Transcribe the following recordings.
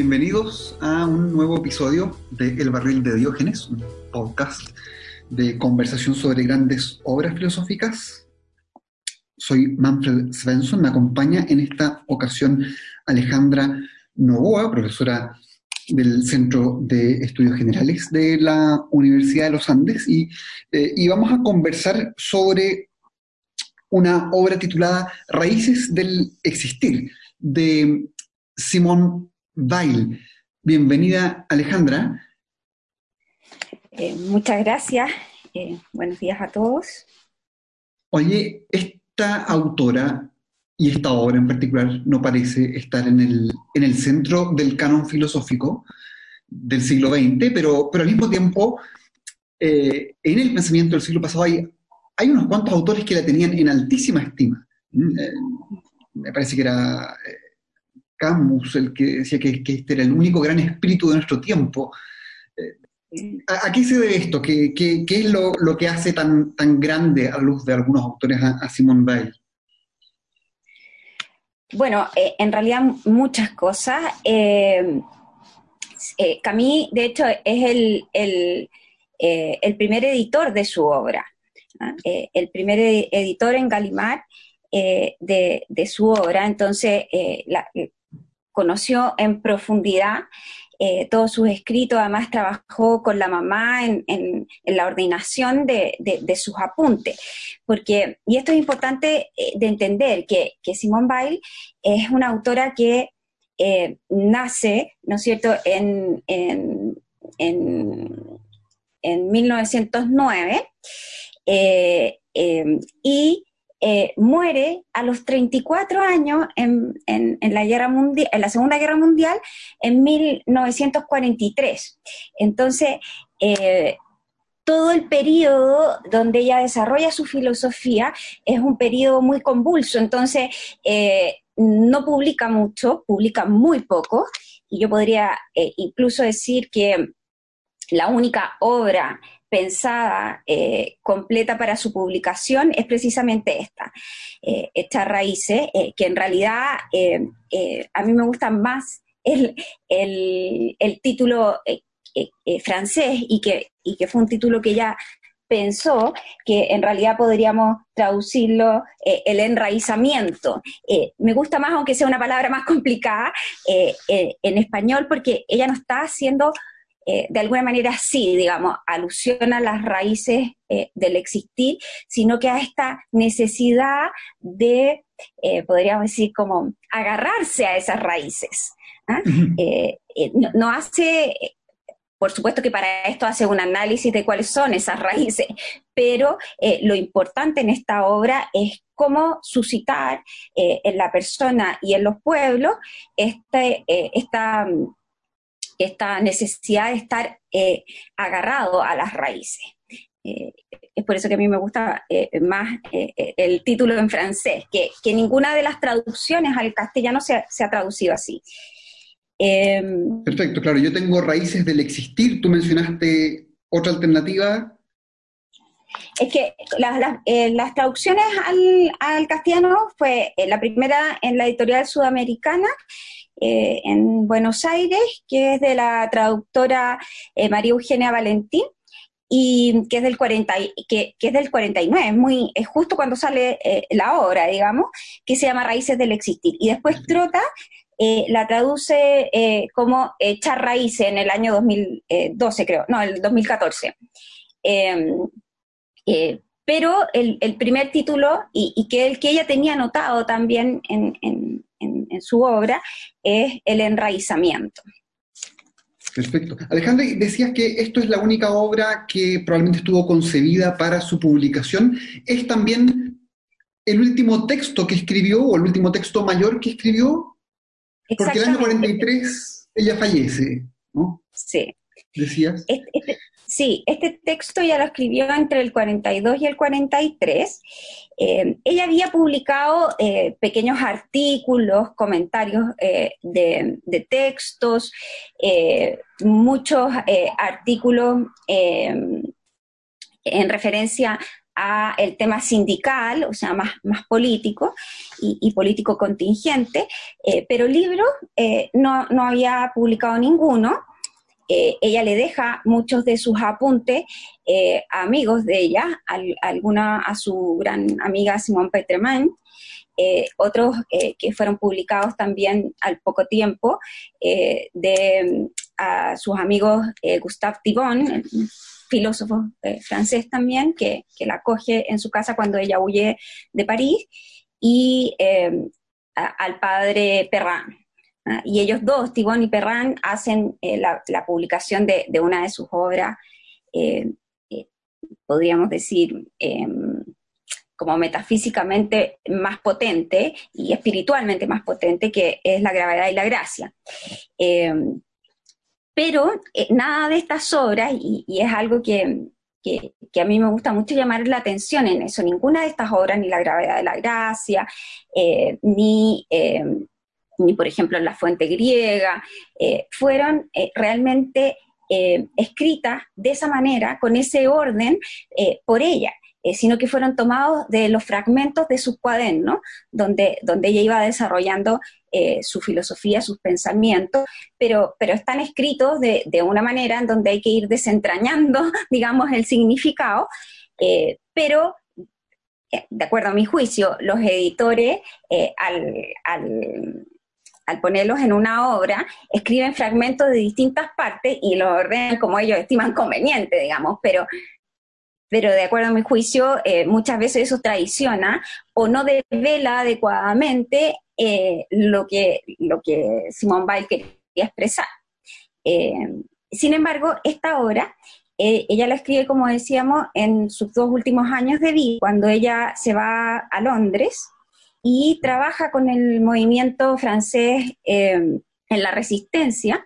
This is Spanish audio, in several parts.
Bienvenidos a un nuevo episodio de El Barril de Diógenes, un podcast de conversación sobre grandes obras filosóficas. Soy Manfred Svensson, me acompaña en esta ocasión Alejandra Novoa, profesora del Centro de Estudios Generales de la Universidad de los Andes, y, eh, y vamos a conversar sobre una obra titulada Raíces del Existir, de Simón Weil. Bienvenida, Alejandra. Eh, muchas gracias. Eh, buenos días a todos. Oye, esta autora y esta obra en particular no parece estar en el, en el centro del canon filosófico del siglo XX, pero, pero al mismo tiempo, eh, en el pensamiento del siglo pasado hay, hay unos cuantos autores que la tenían en altísima estima. Mm, me parece que era Camus, el que decía que, este era el único gran espíritu de nuestro tiempo. Eh, ¿A, qué se debe esto? ¿Qué, es lo, que hace tan, tan grande a luz de algunos autores a, Simón Weil? Bueno, eh, en realidad muchas cosas. Eh, Camille, de hecho, es el, primer editor de su obra, el primer editor en Galimar de, su obra. Entonces, la, conoció en profundidad eh, todos sus escritos, además trabajó con la mamá en, la ordenación de, sus apuntes. Porque, y esto es importante eh, de entender, que, que Simone Weil es una autora que eh, nace, ¿no es cierto?, en, en, en 1909 y eh, muere a los 34 años en, la guerra en la Segunda Guerra Mundial en 1943. Entonces, eh, todo el periodo donde ella desarrolla su filosofía es un periodo muy convulso, entonces eh, no publica mucho, publica muy poco, y yo podría incluso decir que la única obra pensada, eh, completa para su publicación, es precisamente esta, eh, estas raíces, eh, que en realidad a mí me gustan más el, título francés y que, y que fue un título que ella pensó que en realidad podríamos traducirlo el enraizamiento. me gusta más, aunque sea una palabra más complicada, en español, porque ella no está haciendo eh, de alguna manera sí, digamos, alusión a las raíces eh, del existir, sino que a esta necesidad de, eh, podríamos decir, como agarrarse a esas raíces. ¿ah? No, hace, por supuesto que para esto hace un análisis de cuáles son esas raíces, pero lo importante en esta obra es cómo suscitar en la persona y en los pueblos este, esta esta necesidad de estar eh, agarrado a las raíces. Eh, es por eso que a mí me gusta eh, más el título en francés, que, ninguna de las traducciones al castellano se ha, traducido así. Em, Perfecto, claro, yo tengo raíces del existir, tú mencionaste otra alternativa. Es que las, traducciones al, al, castellano fue la primera en la editorial sudamericana eh, en Buenos Aires, que es de la traductora eh, María Eugenia Valentín, y que es del 40 que, es del 49, es muy es justo cuando sale eh, la obra, digamos, que se llama Raíces del existir. Y después Trota la traduce como Echar raíces en el año 2012, creo, no, el 2014. Em, pero el, primer título, y, que el que ella tenía anotado también en, en, su obra, es el enraizamiento. Perfecto. Alejandra, decías que esto es la única obra que probablemente estuvo concebida para su publicación. ¿Es también el último texto que escribió o el último texto mayor que escribió? Porque el año 43 ella fallece, ¿no? Sí. Decías. Este, Sí, este texto ya lo escribió entre el 42 y el 43. Eh, ella había publicado eh, pequeños artículos, comentarios eh, de, textos, muchos artículos en referencia a el tema sindical, o sea, más, más político y, político contingente, eh, pero libros eh, no, no, había publicado ninguno. Eh, ella le deja muchos de sus apuntes a amigos de ella, a, alguna, a su gran amiga Simone Peterman, otros que fueron publicados también al poco tiempo, de a sus amigos Gustave Thibon, filósofo eh, francés también, que, la acoge en su casa cuando ella huye de París, y eh, al padre Perrin. ¿Ah? Y ellos dos, Tibón y Perrin, hacen eh, la, publicación de, una de sus obras, podríamos decir, em, como metafísicamente más potente y espiritualmente más potente, que es la gravedad y la gracia. Em, pero eh, nada de estas obras, y, es algo que, a mí me gusta mucho llamar la atención en eso, ninguna de estas obras, ni la gravedad de la gracia, eh, ni, eh, ni, por ejemplo, la fuente griega, fueron realmente escritas de esa manera, con ese orden, por ella. Eh, sino que fueron tomados de los fragmentos de sus cuadernos, donde, donde ella iba desarrollando eh, su filosofía, sus pensamientos, pero, pero están escritos de, una manera en donde hay que ir desentrañando, digamos, el significado, eh, pero de acuerdo a mi juicio, los editores, al, ponerlos en una obra, escriben fragmentos de distintas partes y los ordenan como ellos estiman conveniente, digamos, pero, pero de acuerdo a mi juicio, eh, muchas veces eso traiciona o no devela adecuadamente eh, lo, que, lo que Simone Weil quería expresar. Eh, sin embargo, esta obra, ella la escribe, como decíamos, en sus dos últimos años de vida, cuando ella se va a Londres y trabaja con el movimiento francés en la resistencia,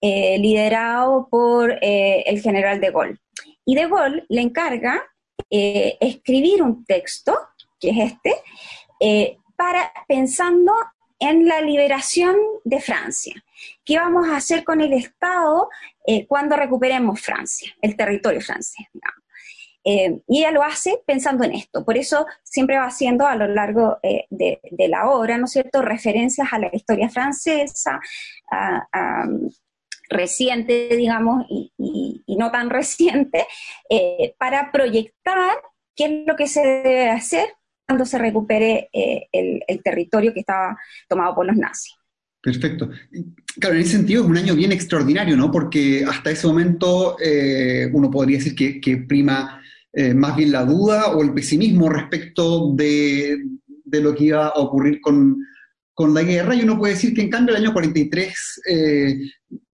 liderado por el general de Gaulle. Y De Gaulle le encarga eh, escribir un texto, que es este, eh, para, pensando en la liberación de Francia. ¿Qué vamos a hacer con el Estado eh, cuando recuperemos Francia, el territorio francés? Y ella lo hace pensando en esto. Por eso siempre va haciendo a lo largo de, la obra, ¿no es cierto?, referencias a la historia francesa, reciente, digamos, y, no tan reciente, eh, para proyectar qué es lo que se debe hacer cuando se recupere eh, el, territorio que estaba tomado por los nazis. Perfecto. Claro, en ese sentido es un año bien extraordinario, ¿no? Porque hasta ese momento eh, uno podría decir que, prima más bien la duda o el pesimismo respecto de, de, lo que iba a ocurrir con, con la guerra, y uno puede decir que en cambio el año 43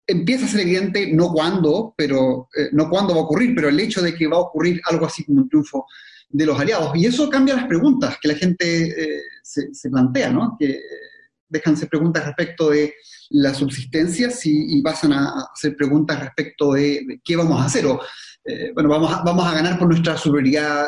empieza a ser evidente, no cuándo, pero eh, no cuándo va a ocurrir, pero el hecho de que va a ocurrir algo así como un triunfo de los aliados. Y eso cambia las preguntas que la gente eh, se, plantea, ¿no? Que déjanse preguntas respecto de la subsistencia y pasan a hacer preguntas respecto de, qué vamos a hacer. Eh, bueno, vamos a, vamos a ganar por nuestra superioridad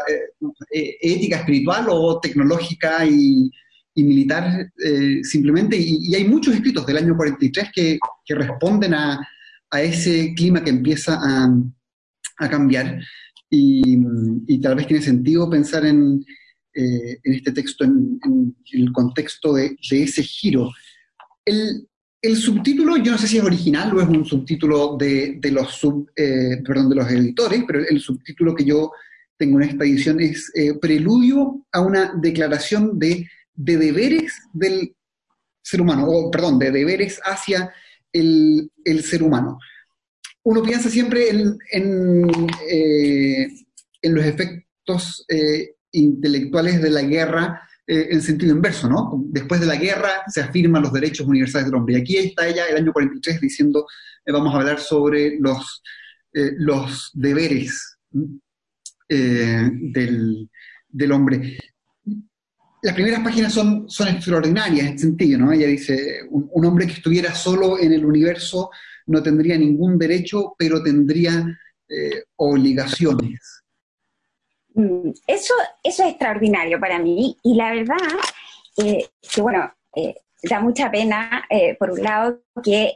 ética, espiritual o tecnológica y, y militar eh, simplemente, y, hay muchos escritos del año 43 que, que responden a, a, ese clima que empieza a, a cambiar, y, y, tal vez tiene sentido pensar en, eh, en este texto en, el contexto de, de ese giro. El, el, subtítulo, yo no sé si es original o es un subtítulo de, los, sub, eh, perdón, de los editores, pero el subtítulo que yo tengo en esta edición es Preludio a una declaración de de deberes del ser humano, o perdón, de deberes hacia el, ser humano. Uno piensa siempre en, en, eh, los efectos eh, intelectuales de la guerra eh, en sentido inverso, ¿no? Después de la guerra se afirman los derechos universales del hombre. Y aquí está ella, el año 43, diciendo, vamos a hablar sobre los, los deberes del, del hombre las primeras páginas son, son extraordinarias en este sentido, ¿no? Ella dice, un, hombre que estuviera solo en el universo no tendría ningún derecho, pero tendría eh, obligaciones. Mm, eso, eso es extraordinario para mí. Y la verdad eh, que, bueno, eh, da mucha pena, por un lado, que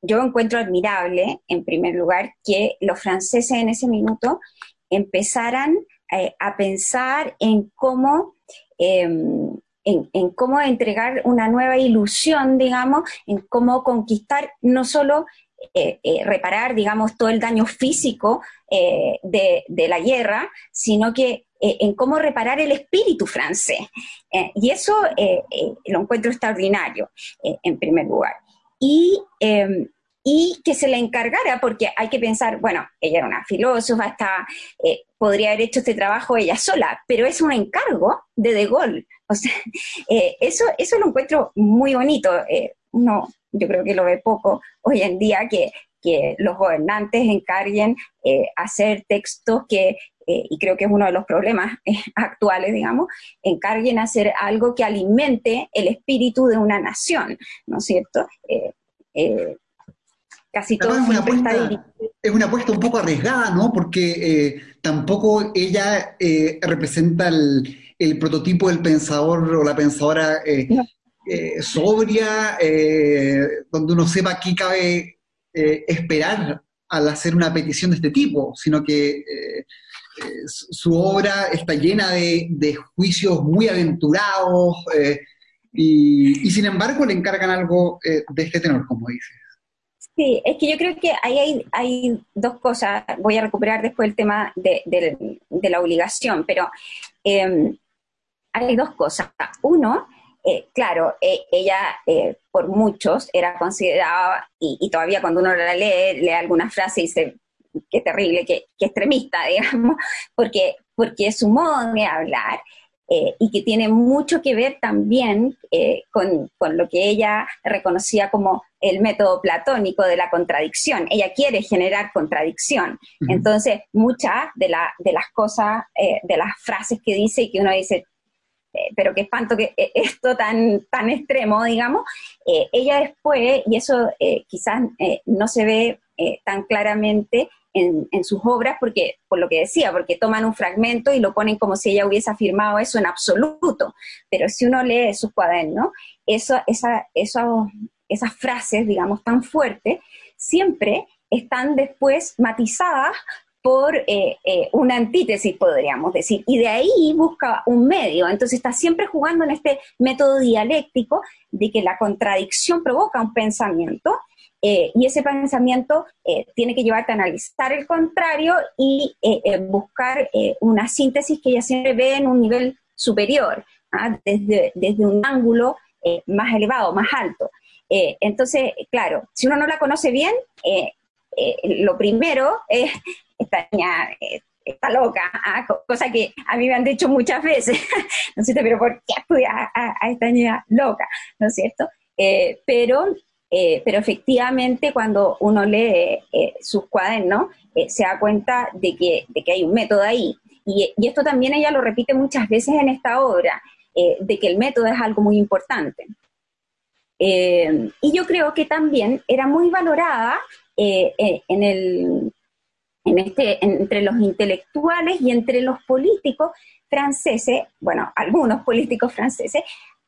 yo encuentro admirable, en primer lugar, que los franceses en ese minuto empezaran a pensar en cómo em, en, cómo entregar una nueva ilusión, digamos, en cómo conquistar no solo eh, eh, reparar, digamos, todo el daño físico eh, de, la guerra, sino que en cómo reparar el espíritu francés. y eso lo encuentro extraordinario, en primer lugar. Y, em, y que se le encargara, porque hay que pensar, bueno, ella era una filósofa, está, podría haber hecho este trabajo ella sola, pero es un encargo de De Gaulle. Eso, eso lo encuentro muy bonito. uno yo creo que lo ve poco hoy en día, que, los gobernantes encarguen eh, hacer textos que, eh, y creo que es uno de los problemas eh, actuales, digamos, encarguen hacer algo que alimente el espíritu de una nación, ¿no es cierto? casi todo es una, apuesta, es una apuesta un poco arriesgada, ¿no? Porque tampoco ella representa el, prototipo del pensador o la pensadora eh, sobria, eh, donde uno sepa qué cabe eh, esperar al hacer una petición de este tipo, sino que su obra está llena de, juicios muy aventurados y, sin embargo le encargan algo de este tenor, como dices. Sí, es que yo creo que ahí hay, hay dos cosas, voy a recuperar después el tema de, de la obligación, pero hay dos cosas. Uno, eh, claro, e, ella eh, por muchos era considerada, y, todavía cuando uno la lee, lee alguna frase y dice, qué terrible, qué, extremista, digamos, porque, porque es su modo de hablar eh, y que tiene mucho que ver también con, lo que ella reconocía como el método platónico de la contradicción. Ella quiere generar contradicción. Entonces, muchas de, de las cosas, de las frases que dice y que uno dice, eh, pero qué espanto que eh, esto tan, tan extremo, digamos, eh, ella después, y eso quizás no se ve tan claramente en, sus obras, porque, por lo que decía, porque toman un fragmento y lo ponen como si ella hubiese afirmado eso en absoluto, pero si uno lee sus cuadernos, eso, esa, esas frases, digamos, tan fuertes, siempre están después matizadas por eh, eh, una antítesis, podríamos decir, y de ahí busca un medio. Entonces está siempre jugando en este método dialéctico de que la contradicción provoca un pensamiento eh, y ese pensamiento tiene que llevarte a analizar el contrario y buscar una síntesis que ella siempre ve en un nivel superior, ¿ah? desde, desde un ángulo más elevado, más alto. entonces, claro, si uno no la conoce bien, lo primero es esta niña eh, está loca, ¿ah? cosa que a mí me han dicho muchas veces, ¿no es cierto? Pero ¿por qué estudia a, esta niña loca? ¿No es cierto? Eh, pero, eh, pero efectivamente cuando uno lee sus cuadernos se da cuenta de que, de que hay un método ahí. Y, esto también ella lo repite muchas veces en esta obra, de que el método es algo muy importante. y yo creo que también era muy valorada en el en este, entre los intelectuales y entre los políticos franceses, bueno, algunos políticos franceses.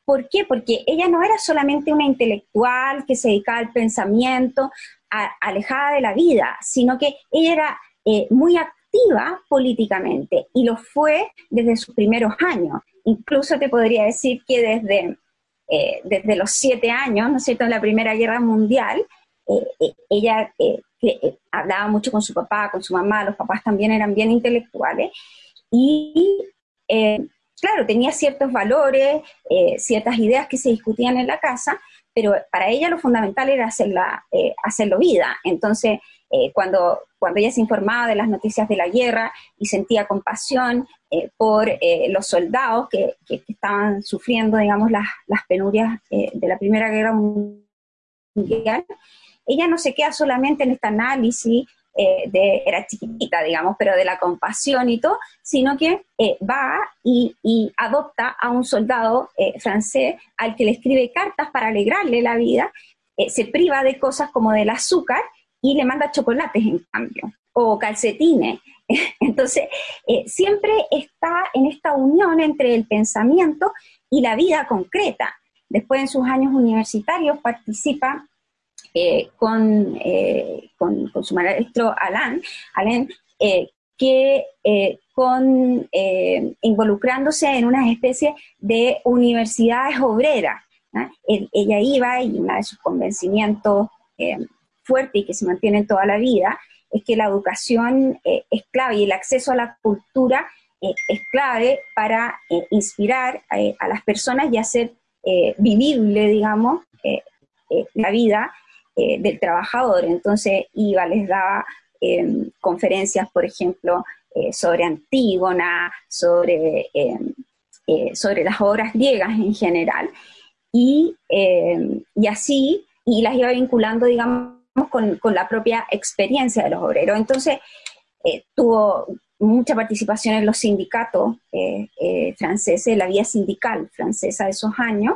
¿Por qué? Porque ella no era solamente una intelectual que se dedicaba al pensamiento, alejada de la vida, sino que ella era eh, muy activa políticamente y lo fue desde sus primeros años. Incluso te podría decir que desde, eh, desde los siete años, ¿no es cierto?, en la Primera Guerra Mundial, eh, ella eh, hablaba mucho con su papá, con su mamá, los papás también eran bien intelectuales, y eh, claro, tenía ciertos valores, eh, ciertas ideas que se discutían en la casa, pero para ella lo fundamental era hacerla, hacerlo vida. Entonces, cuando, cuando ella se informaba de las noticias de la guerra y sentía compasión por los soldados que, que, estaban sufriendo, digamos, las penurias de la Primera Guerra Mundial, ella no se queda solamente en este análisis eh, de, era chiquitita, digamos, pero de la compasión y todo, sino que eh, va y, adopta a un soldado eh, francés al que le escribe cartas para alegrarle la vida, se priva de cosas como del azúcar y le manda chocolates en cambio, o calcetines. Entonces, siempre está en esta unión entre el pensamiento y la vida concreta. Después en sus años universitarios participa eh, con, eh, con, con, su maestro Alain, Alain eh, que con involucrándose en una especie de universidades obreras. ella iba y uno de sus convencimientos fuertes y que se mantienen toda la vida es que la educación es clave y el acceso a la cultura es clave para inspirar a las personas y hacer vivible, digamos, la vida eh, del trabajador. Entonces iba, les daba em, conferencias, por ejemplo, eh, sobre Antígona, sobre, em, eh, sobre las obras griegas en general. Y, em, y, así, y las iba vinculando, digamos, con, con la propia experiencia de los obreros. Entonces, tuvo mucha participación en los sindicatos franceses, la vía sindical francesa de esos años.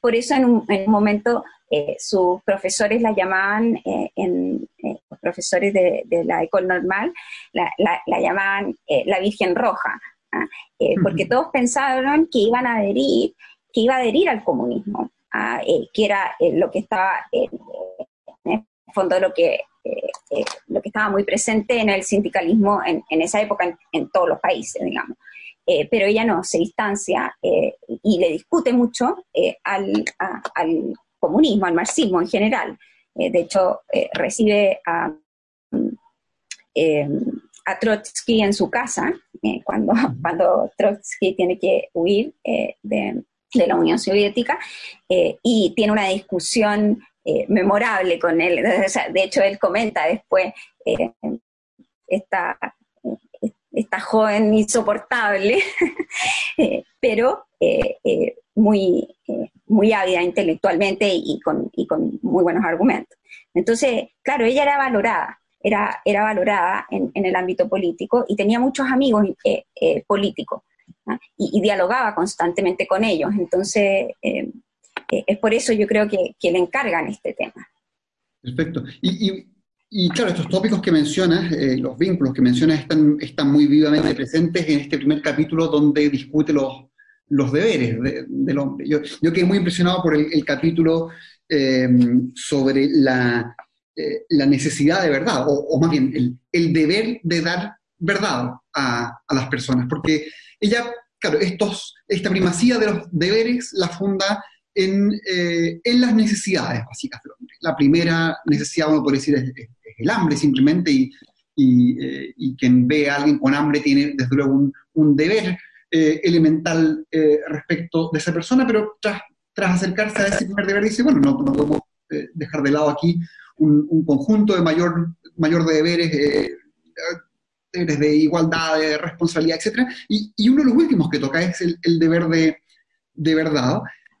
por eso en un, en un momento eh, sus profesores la llamaban, eh, en, eh, los profesores de, la École Normal, la, llamaban la Virgen Roja, ¿ah? porque todos pensaron que iban a adherir, que iba a adherir al comunismo, ¿ah? que era lo que estaba, en el fondo, lo que, lo que estaba muy presente en el sindicalismo en, esa época en, todos los países, digamos. pero ella no, se distancia y le discute mucho al, al, comunismo, al marxismo en general. Eh, de hecho, eh, recibe a, eh, a, Trotsky en su casa cuando, cuando Trotsky tiene que huir de, la Unión Soviética y tiene una discusión memorable con él. de hecho, él comenta después esta, esta joven insoportable, pero muy, muy ávida intelectualmente y con, y con muy buenos argumentos. Entonces, claro, ella era valorada, era, era valorada en, en el ámbito político y tenía muchos amigos eh, eh, políticos y, dialogaba constantemente con ellos. Entonces, eh, es por eso yo creo que, que, le encargan este tema. Perfecto. Y, y, y claro, estos tópicos que mencionas, los vínculos que mencionas, están, están muy vivamente presentes en este primer capítulo donde discute los, los deberes del hombre. Yo, yo, quedé muy impresionado por el, capítulo eh, sobre la, eh, la, necesidad de verdad, o, más bien el, deber de dar verdad a, las personas, porque ella, claro, esta primacía de los deberes la funda en, eh, en las necesidades básicas del hombre. La primera necesidad, uno puede decir, es, el hambre simplemente, y, y, quien ve a alguien con hambre tiene desde luego un deber eh, elemental eh, respecto de esa persona, pero tras, acercarse a ese primer deber dice, bueno, no, podemos eh, dejar de lado aquí un, conjunto de mayor, mayor de deberes, de igualdad, de responsabilidad, etc. Y, uno de los últimos que toca es el, deber de, verdad,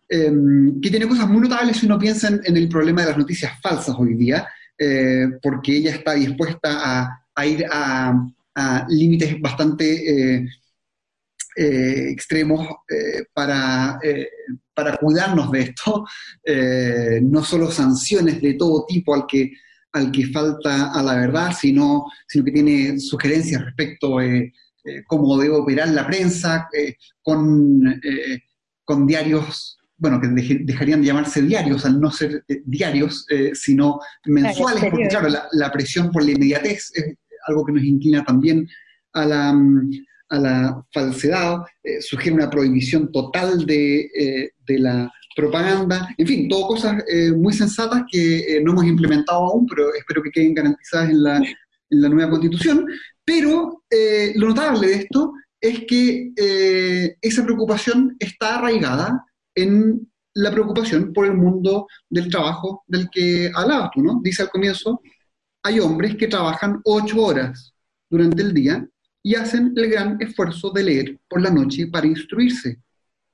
em, que tiene cosas muy notables si uno piensa en, el problema de las noticias falsas hoy día, porque ella está dispuesta a, ir a, límites bastante extremos eh, para, eh, para cuidarnos de esto, no solo sanciones de todo tipo al que, al que falta a la verdad, sino, sino que tiene sugerencias respecto a cómo debe operar la prensa, con, con diarios bueno, que dejarían de llamarse diarios al no ser diarios, sino mensuales, porque claro, la, la, presión por la inmediatez es algo que nos inclina también a la, a la falsedad, eh, sugiere una prohibición total de, eh, de, la propaganda, en fin, todo cosas eh, muy sensatas que no hemos implementado aún, pero espero que queden garantizadas en la, en la nueva constitución. Pero lo notable de esto es que esa preocupación está arraigada en la preocupación por el mundo del trabajo del que hablabas tú, ¿no? Dice al comienzo, hay hombres que trabajan ocho horas durante el día y hacen el gran esfuerzo de leer por la noche para instruirse.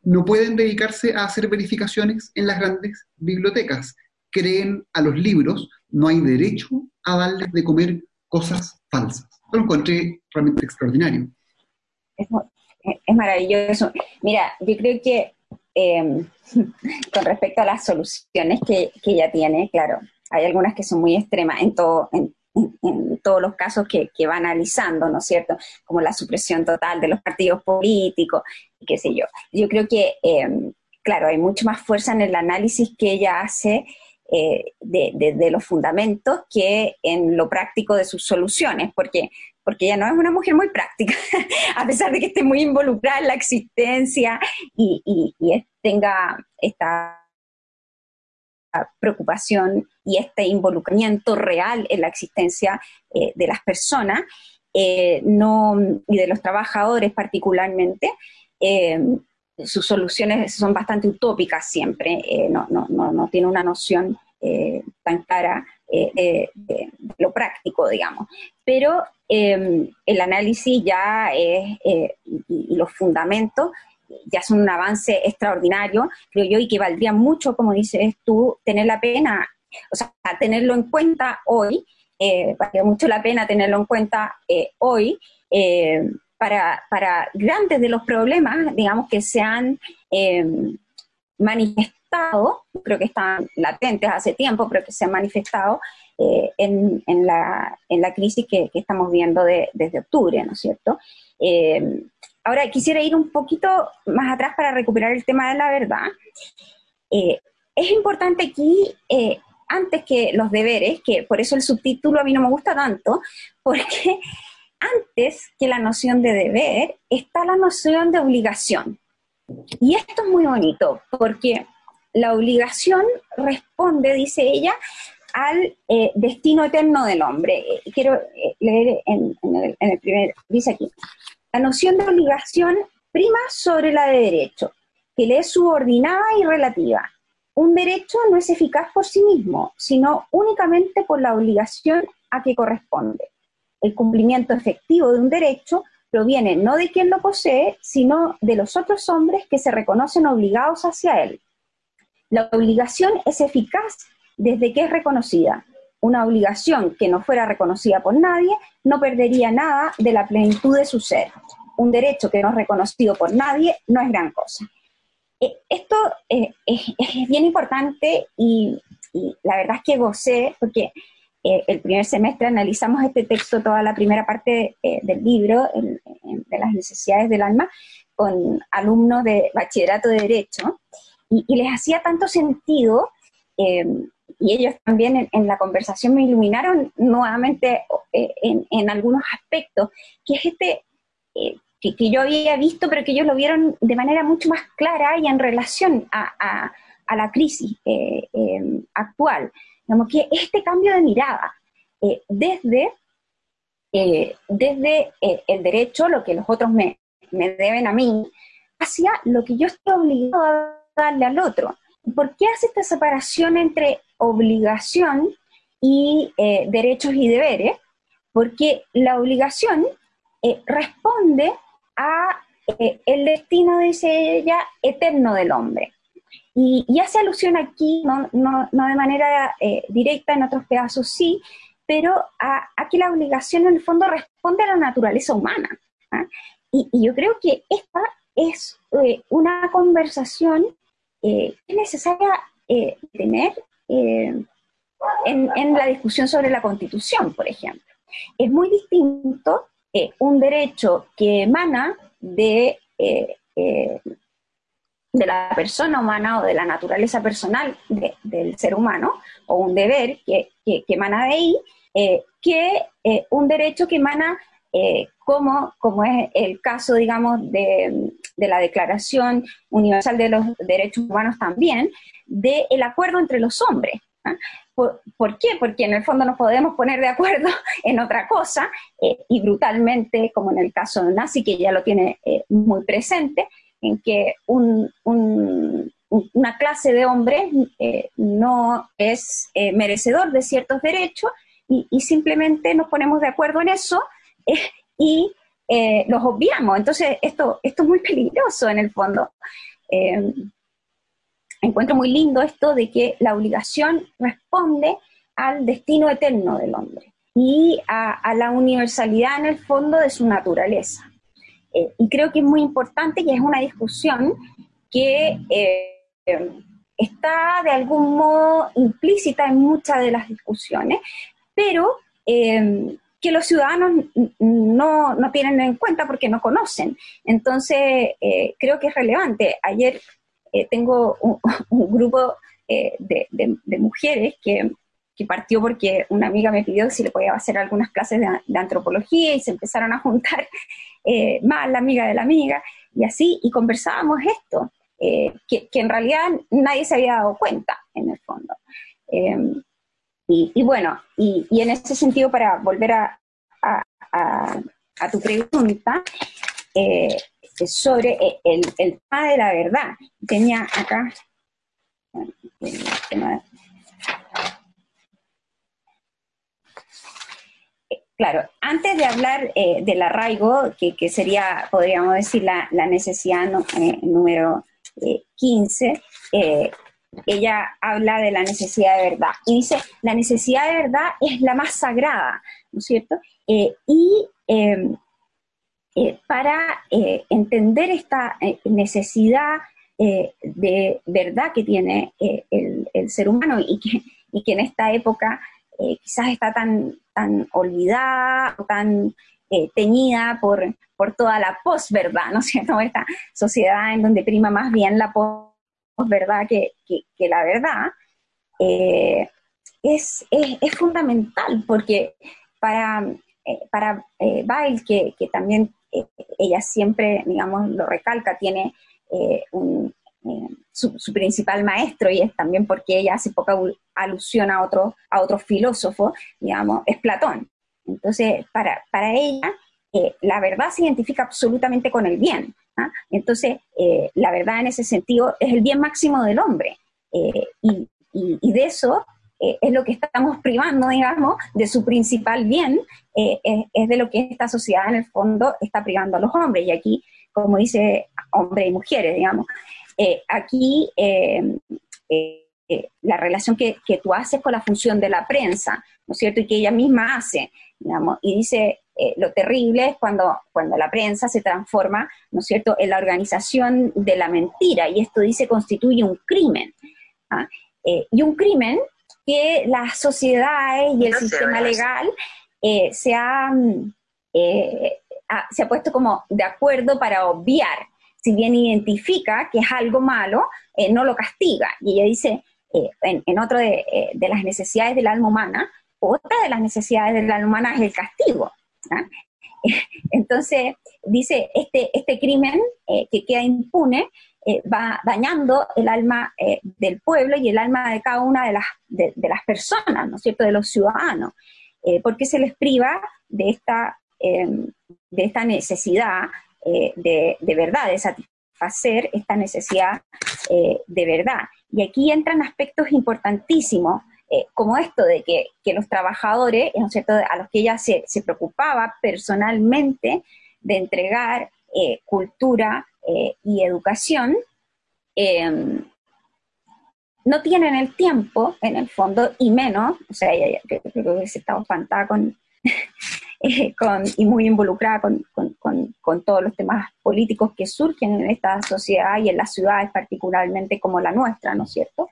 No pueden dedicarse a hacer verificaciones en las grandes bibliotecas. Creen a los libros, no hay derecho a darles de comer cosas falsas. Lo encontré realmente extraordinario. Es, maravilloso. Mira, yo creo que em, con respecto a las soluciones que, que, ella tiene, claro, hay algunas que son muy extremas en todo, en, todos los casos que, va analizando, ¿no es cierto? Como la supresión total de los partidos políticos, qué sé yo. Yo creo que, em, claro, hay mucho más fuerza en el análisis que ella hace de, los fundamentos que en lo práctico de sus soluciones, porque, porque ella no es una mujer muy práctica, a pesar de que esté muy involucrada en la existencia y, y tenga esta preocupación y este involucramiento real en la existencia eh, de las personas eh, no, y de los trabajadores particularmente, eh, sus soluciones son bastante utópicas siempre, no, no, no, no, tiene una noción tan clara de, lo práctico, digamos. Pero el análisis ya es, y los fundamentos ya son un avance extraordinario, creo yo, y que valdría mucho, como dices tú, tener la pena, o sea, tenerlo en cuenta hoy, eh, valdría mucho la pena tenerlo en cuenta eh, hoy, eh, para, para, grandes de los problemas, digamos, que se han eh, manifestado, creo que están latentes hace tiempo, pero que se han manifestado en, en, la, en, la, crisis que, que estamos viendo de, desde octubre, ¿no es cierto? Ahora quisiera ir un poquito más atrás para recuperar el tema de la verdad. Eh, es importante aquí, eh, antes que los deberes, que por eso el subtítulo a mí no me gusta tanto, porque antes que la noción de deber está la noción de obligación. Y esto es muy bonito, porque la obligación responde, dice ella, al eh, destino eterno del hombre. Quiero leer en, el, en, el, primer, dice aquí, la noción de obligación prima sobre la de derecho, que le es subordinada y relativa. Un derecho no es eficaz por sí mismo, sino únicamente por la obligación a que corresponde. El cumplimiento efectivo de un derecho proviene no de quien lo posee, sino de los otros hombres que se reconocen obligados hacia él. La obligación es eficaz desde que es reconocida, una obligación que no fuera reconocida por nadie no perdería nada de la plenitud de su ser. Un derecho que no es reconocido por nadie no es gran cosa. Eh, esto eh, es, bien importante y, la verdad es que gocé porque eh, el primer semestre analizamos este texto, toda la primera parte del libro, de las necesidades del alma, con alumnos de bachillerato de Derecho, y, y les hacía tanto sentido y ellos también en, la conversación me iluminaron nuevamente eh, en, algunos aspectos, que es este eh, que, yo había visto, pero que ellos lo vieron de manera mucho más clara y en relación a, la crisis eh, actual. Como que este cambio de mirada, desde, desde el derecho, lo que los otros me, me deben a mí, hacia lo que yo estoy obligado a darle al otro. ¿Por qué hace esta separación entre obligación y eh, derechos y deberes? Porque la obligación eh, responde a eh, el destino, dice ella, eterno del hombre. Y, hace alusión aquí, no, de manera directa, en otros pedazos sí, pero a, que la obligación en el fondo responde a la naturaleza humana. ¿ah? Y, y, yo creo que esta es una conversación eh, es necesaria tener eh, en, la discusión sobre la constitución, por ejemplo. Es muy distinto un derecho que emana de, de la persona humana o de la naturaleza personal del ser humano, o un deber que, que, emana de ahí, que un derecho que emana eh, como, como es el caso, digamos, de, la Declaración Universal de los Derechos Humanos también, del el acuerdo entre los hombres. ¿ah? ¿Por, qué? Porque en el fondo nos podemos poner de acuerdo en otra cosa eh, y brutalmente, como en el caso de Nazi, que ya lo tiene eh, muy presente, en que una clase de hombres no es merecedor de ciertos derechos y, y simplemente nos ponemos de acuerdo en eso y eh, los obviamos. Entonces, esto, esto es muy peligroso en el fondo. Eh, encuentro muy lindo esto de que la obligación responde al destino eterno del hombre y a, la universalidad en el fondo de su naturaleza. Eh, y creo que es muy importante y es una discusión que está de algún modo implícita en muchas de las discusiones, pero que los ciudadanos no, no, tienen en cuenta porque no conocen. Entonces, eh, creo que es relevante. Ayer eh, tengo un, grupo de, mujeres que, partió porque una amiga me pidió si le podía hacer algunas clases de, antropología y se empezaron a juntar más la amiga de la amiga y así, y conversábamos esto, que, en realidad nadie se había dado cuenta en el fondo. Y, bueno, y, en ese sentido, para volver a, tu pregunta, eh, sobre eh, el, el, tema de la verdad, tenía acá... Claro, antes de hablar eh, del arraigo, que, sería, podríamos decir, la, la necesidad número 15, ella habla de la necesidad de verdad. Y dice, la necesidad de verdad es la más sagrada, ¿no es cierto? Eh, y em, eh, para eh, entender esta necesidad de verdad que tiene el, ser humano y que, y que en esta época quizás está tan, tan olvidada o tan teñida por, por toda la posverdad, ¿no es cierto? Esta sociedad en donde prima más bien la posverdad verdad que, la verdad, eh, es, fundamental porque para, eh, para eh, Bail, que, también ella siempre, digamos, lo recalca, tiene su, principal maestro y es también porque ella hace poca alusión a otro, a otro filósofo, digamos, es Platón. Entonces, para, para ella, la verdad se identifica absolutamente con el bien. ¿ah? Entonces, eh, la verdad en ese sentido es el bien máximo del hombre. Eh, y, de eso eh, es lo que estamos privando, digamos, de su principal bien, es de lo que esta sociedad en el fondo está privando a los hombres. Y aquí, como dice hombres y mujeres, digamos, aquí la relación que, tú haces con la función de la prensa, ¿no es cierto? Y que ella misma hace, digamos, y dice, eh, lo terrible es cuando, cuando la prensa se transforma, ¿no es cierto?, en la organización de la mentira, y esto dice constituye un crimen. ¿ah? Eh, y un crimen que las sociedades y el sistema legal eh, se, ha, se ha puesto como de acuerdo para obviar. Si bien identifica que es algo malo, no lo castiga. Y ella dice, en, en, otro de, de las necesidades del alma humana, otra de las necesidades del alma humana es el castigo. Entonces, dice, este, este crimen eh, que queda impune eh, va dañando el alma eh, del pueblo y el alma de cada una de las, de, las personas, ¿no es cierto?, de los ciudadanos, porque se les priva de esta, de esta necesidad de, de, verdad, de satisfacer esta necesidad de verdad. Y aquí entran aspectos importantísimos eh, como esto de que, los trabajadores, ¿no es cierto?, a los que ella se, preocupaba personalmente de entregar eh, cultura eh, y educación, em, no tienen el tiempo, en el fondo, y menos, o sea, ella, creo que se estaba espantada con, con, y muy involucrada con, con, todos los temas políticos que surgen en esta sociedad y en las ciudades particularmente como la nuestra, ¿no es cierto?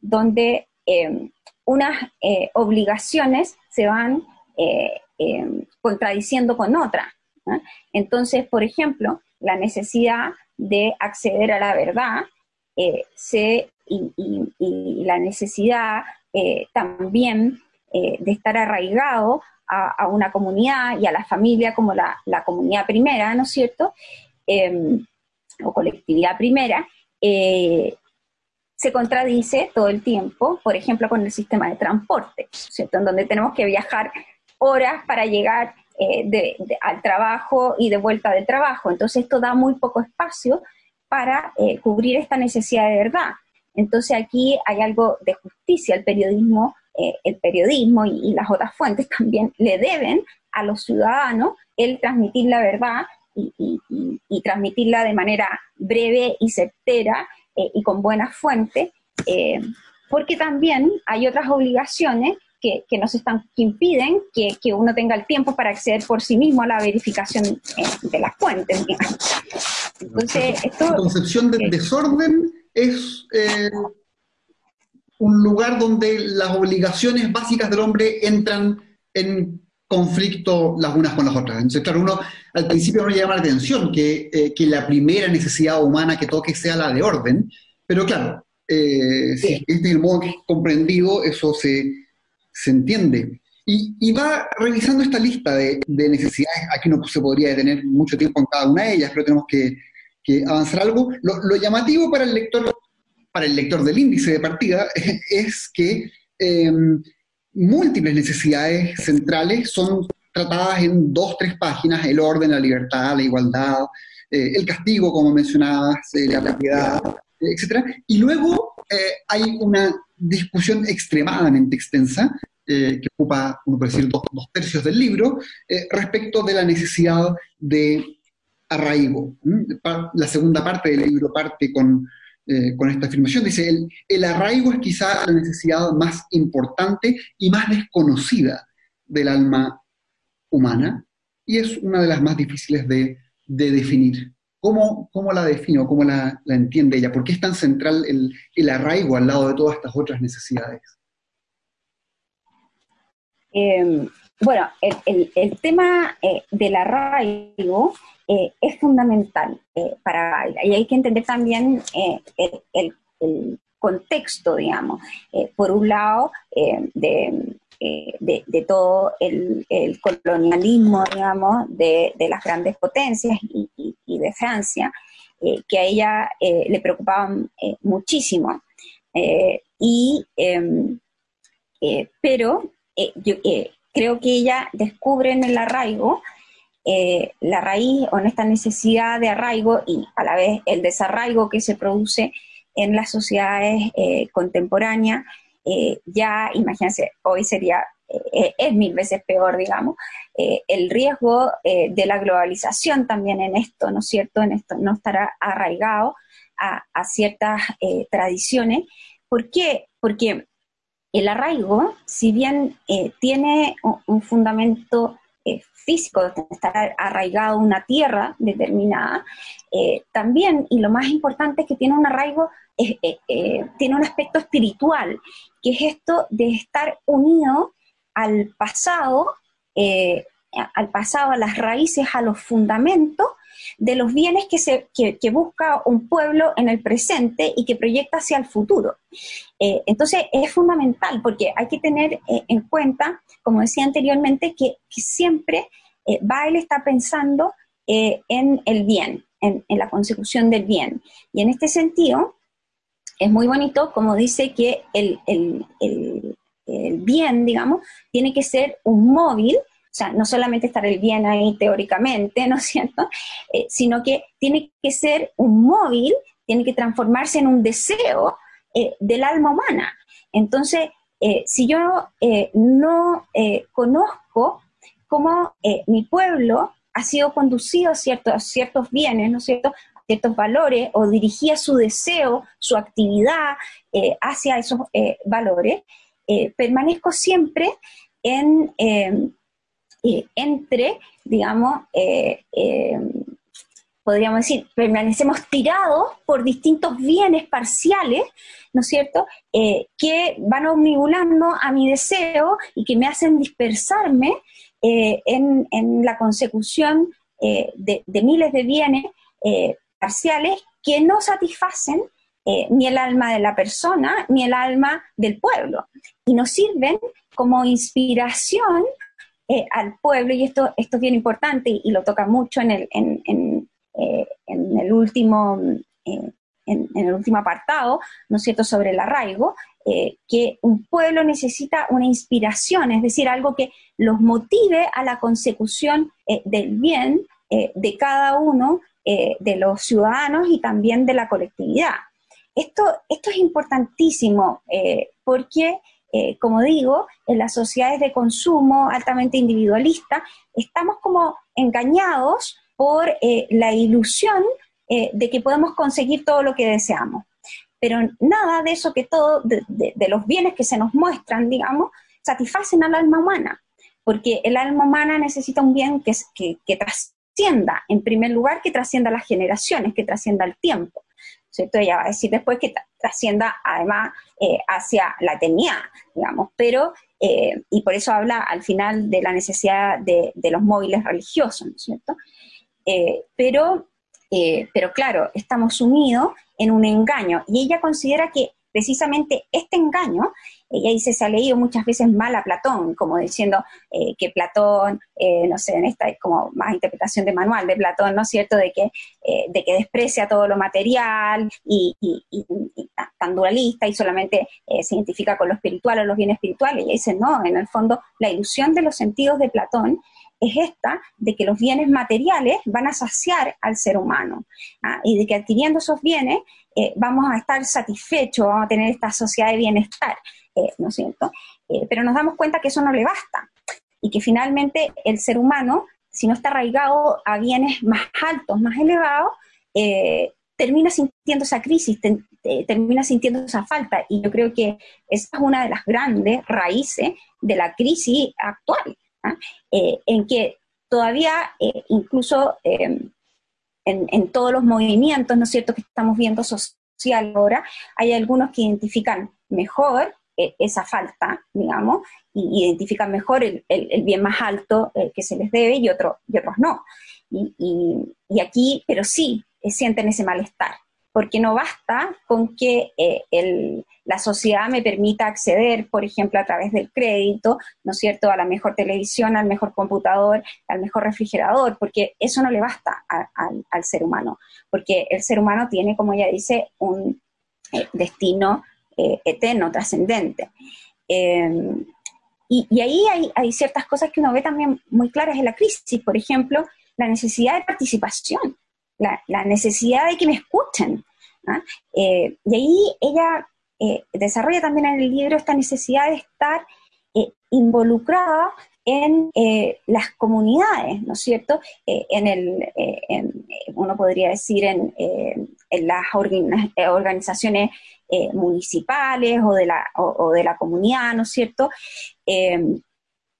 Donde em, unas eh, obligaciones se van eh, em, contradiciendo con otras. Entonces, por ejemplo, la necesidad de acceder a la verdad eh, y, la necesidad también de estar arraigado a, una comunidad y a la familia como la, la comunidad primera, ¿no es cierto? Em, o colectividad primera, se contradice todo el tiempo, por ejemplo, con el sistema de transporte, ¿cierto? En donde tenemos que viajar horas para llegar eh, al trabajo y de vuelta del trabajo. Entonces esto da muy poco espacio para eh, cubrir esta necesidad de verdad. Entonces aquí hay algo de justicia. El periodismo, eh, el periodismo y, las otras fuentes también le deben a los ciudadanos el transmitir la verdad y, y transmitirla de manera breve y certera eh, y con buenas fuentes, eh, porque también hay otras obligaciones que, que nos están, que impiden que, que, uno tenga el tiempo para acceder por sí mismo a la verificación eh, de las fuentes. Entonces, esto, la concepción del desorden es un lugar donde las obligaciones básicas del hombre entran en conflicto las unas con las otras. Entonces, claro, uno al principio no llama la atención que, eh, que, la primera necesidad humana que toque sea la de orden, pero claro, Eh, si este es el modo que es comprendido, eso se, entiende. Y, va revisando esta lista de, necesidades. Aquí no se podría detener mucho tiempo en cada una de ellas, pero tenemos que, avanzar algo. Lo, llamativo para el lector, para el lector del índice de partida, es que em, múltiples necesidades centrales son tratadas en dos, tres páginas, el orden, la libertad, la igualdad, eh, el castigo, como mencionabas, eh, la piedad, etc. Y luego eh, hay una discusión extremadamente extensa, que ocupa, uno puede decir, dos, tercios del libro, respecto de la necesidad de arraigo. La segunda parte del libro parte con, con esta afirmación. Dice, el, el, arraigo es quizá la necesidad más importante y más desconocida del alma humana y es una de las más difíciles de, definir. ¿Cómo, ¿Cómo, la define o cómo la, entiende ella? ¿Por qué es tan central el, arraigo al lado de todas estas otras necesidades? Em, bueno, el, tema eh, del arraigo eh, es fundamental eh, para y hay que entender también el, contexto, digamos. por un lado, de, eh, de, todo el, colonialismo, digamos, de, las grandes potencias y, de Francia, eh, que a ella eh, le preocupaban muchísimo. y, em, pero yo creo que ella descubre en el arraigo la raíz o en esta necesidad de arraigo y a la vez el desarraigo que se produce en las sociedades contemporáneas eh, ya, imagínense, hoy sería, eh, es mil veces peor, digamos, eh, el riesgo de la globalización también en esto, ¿no es cierto? En esto no estará arraigado a, ciertas tradiciones. ¿Por qué? Porque el arraigo, si bien tiene un, fundamento físico, de estar arraigado una tierra determinada, también, y lo más importante es que tiene un arraigo eh, eh, tiene un aspecto espiritual, que es esto de estar unido al pasado, eh, al pasado, a las raíces, a los fundamentos de los bienes que, se, que, busca un pueblo en el presente y que proyecta hacia el futuro. entonces es fundamental porque hay que tener en cuenta, como decía anteriormente, que, siempre Bael está pensando en el bien, en, en, la consecución del bien. Y en este sentido, es muy bonito como dice que el, bien, digamos, tiene que ser un móvil, sea, no solamente estar el bien ahí teóricamente, ¿no es cierto?, eh, sino que tiene que ser un móvil, tiene que transformarse en un deseo eh, del alma humana. Entonces, eh, si yo no conozco cómo mi pueblo ha sido conducido a ciertos, ciertos bienes, ¿no es cierto?, ciertos valores o dirigía su deseo, su actividad hacia esos valores, permanezco siempre en, entre, digamos, podríamos decir, permanecemos tirados por distintos bienes parciales, ¿no es cierto?, que van omnibulando a mi deseo y que me hacen dispersarme en, la consecución de, miles de bienes parciales que no satisfacen eh, ni el alma de la persona ni el alma del pueblo y nos sirven como inspiración eh, al pueblo y esto, esto es bien importante y, lo toca mucho en el, en, eh, el último en, el último apartado, ¿no es cierto?, sobre el arraigo, que un pueblo necesita una inspiración, es decir, algo que los motive a la consecución del bien de cada uno eh, de los ciudadanos y también de la colectividad. Esto, esto es importantísimo eh, porque, eh, como digo, en las sociedades de consumo altamente individualistas estamos como engañados por la ilusión de que podemos conseguir todo lo que deseamos. Pero nada de eso que todo, de, los bienes que se nos muestran, digamos, satisfacen al alma humana, porque el alma humana necesita un bien que, que, que, trascienda, en primer lugar, que trascienda las generaciones, que trascienda el tiempo. ¿Cierto? Ella va a decir después que trascienda además eh, hacia la eternidad, digamos, pero, eh, y por eso habla al final de la necesidad de, los móviles religiosos, ¿no es cierto? Eh, pero, pero claro, estamos sumidos en un engaño. Y ella considera que precisamente este engaño, ella dice, se ha leído muchas veces mal a Platón, como diciendo eh, que Platón, eh, no sé, en esta es como más interpretación de manual de Platón, ¿no es cierto?, de que, eh, de que desprecia todo lo material y, tan dualista y solamente se identifica con lo espiritual o los bienes espirituales. Ella dice, no, en el fondo la ilusión de los sentidos de Platón es esta de que los bienes materiales van a saciar al ser humano ¿ah? y de que adquiriendo esos bienes eh, vamos a estar satisfechos, vamos a tener esta sociedad de bienestar, eh, ¿no es? Eh, pero nos damos cuenta que eso no le basta y que finalmente el ser humano, si no está arraigado a bienes más altos, más elevados, termina sintiendo esa crisis, termina sintiendo esa falta. Y yo creo que esa es una de las grandes raíces de la crisis actual, ¿ah? en que todavía incluso en, todos los movimientos, ¿no es cierto?, que estamos viendo social ahora, hay algunos que identifican mejor eh, esa falta, digamos, y identifican mejor el, bien más alto eh, que se les debe y, otro, y otros no. y aquí, pero sí, eh, sienten ese malestar porque no basta con que eh, la sociedad me permita acceder, por ejemplo, a través del crédito, ¿no es cierto?, a la mejor televisión, al mejor computador, al mejor refrigerador, porque eso no le basta al ser humano, porque el ser humano tiene, como ella dice, un destino eh, eterno, trascendente. Em, y, ahí hay, ciertas cosas que uno ve también muy claras en la crisis, por ejemplo, la necesidad de participación la, necesidad de que me escuchen. ¿ah? Eh, y ahí ella eh, desarrolla también en el libro esta necesidad de estar involucrada en las comunidades, ¿no es cierto? en el, uno podría decir en, las organizaciones municipales o de, la, o, de la comunidad, ¿no es cierto?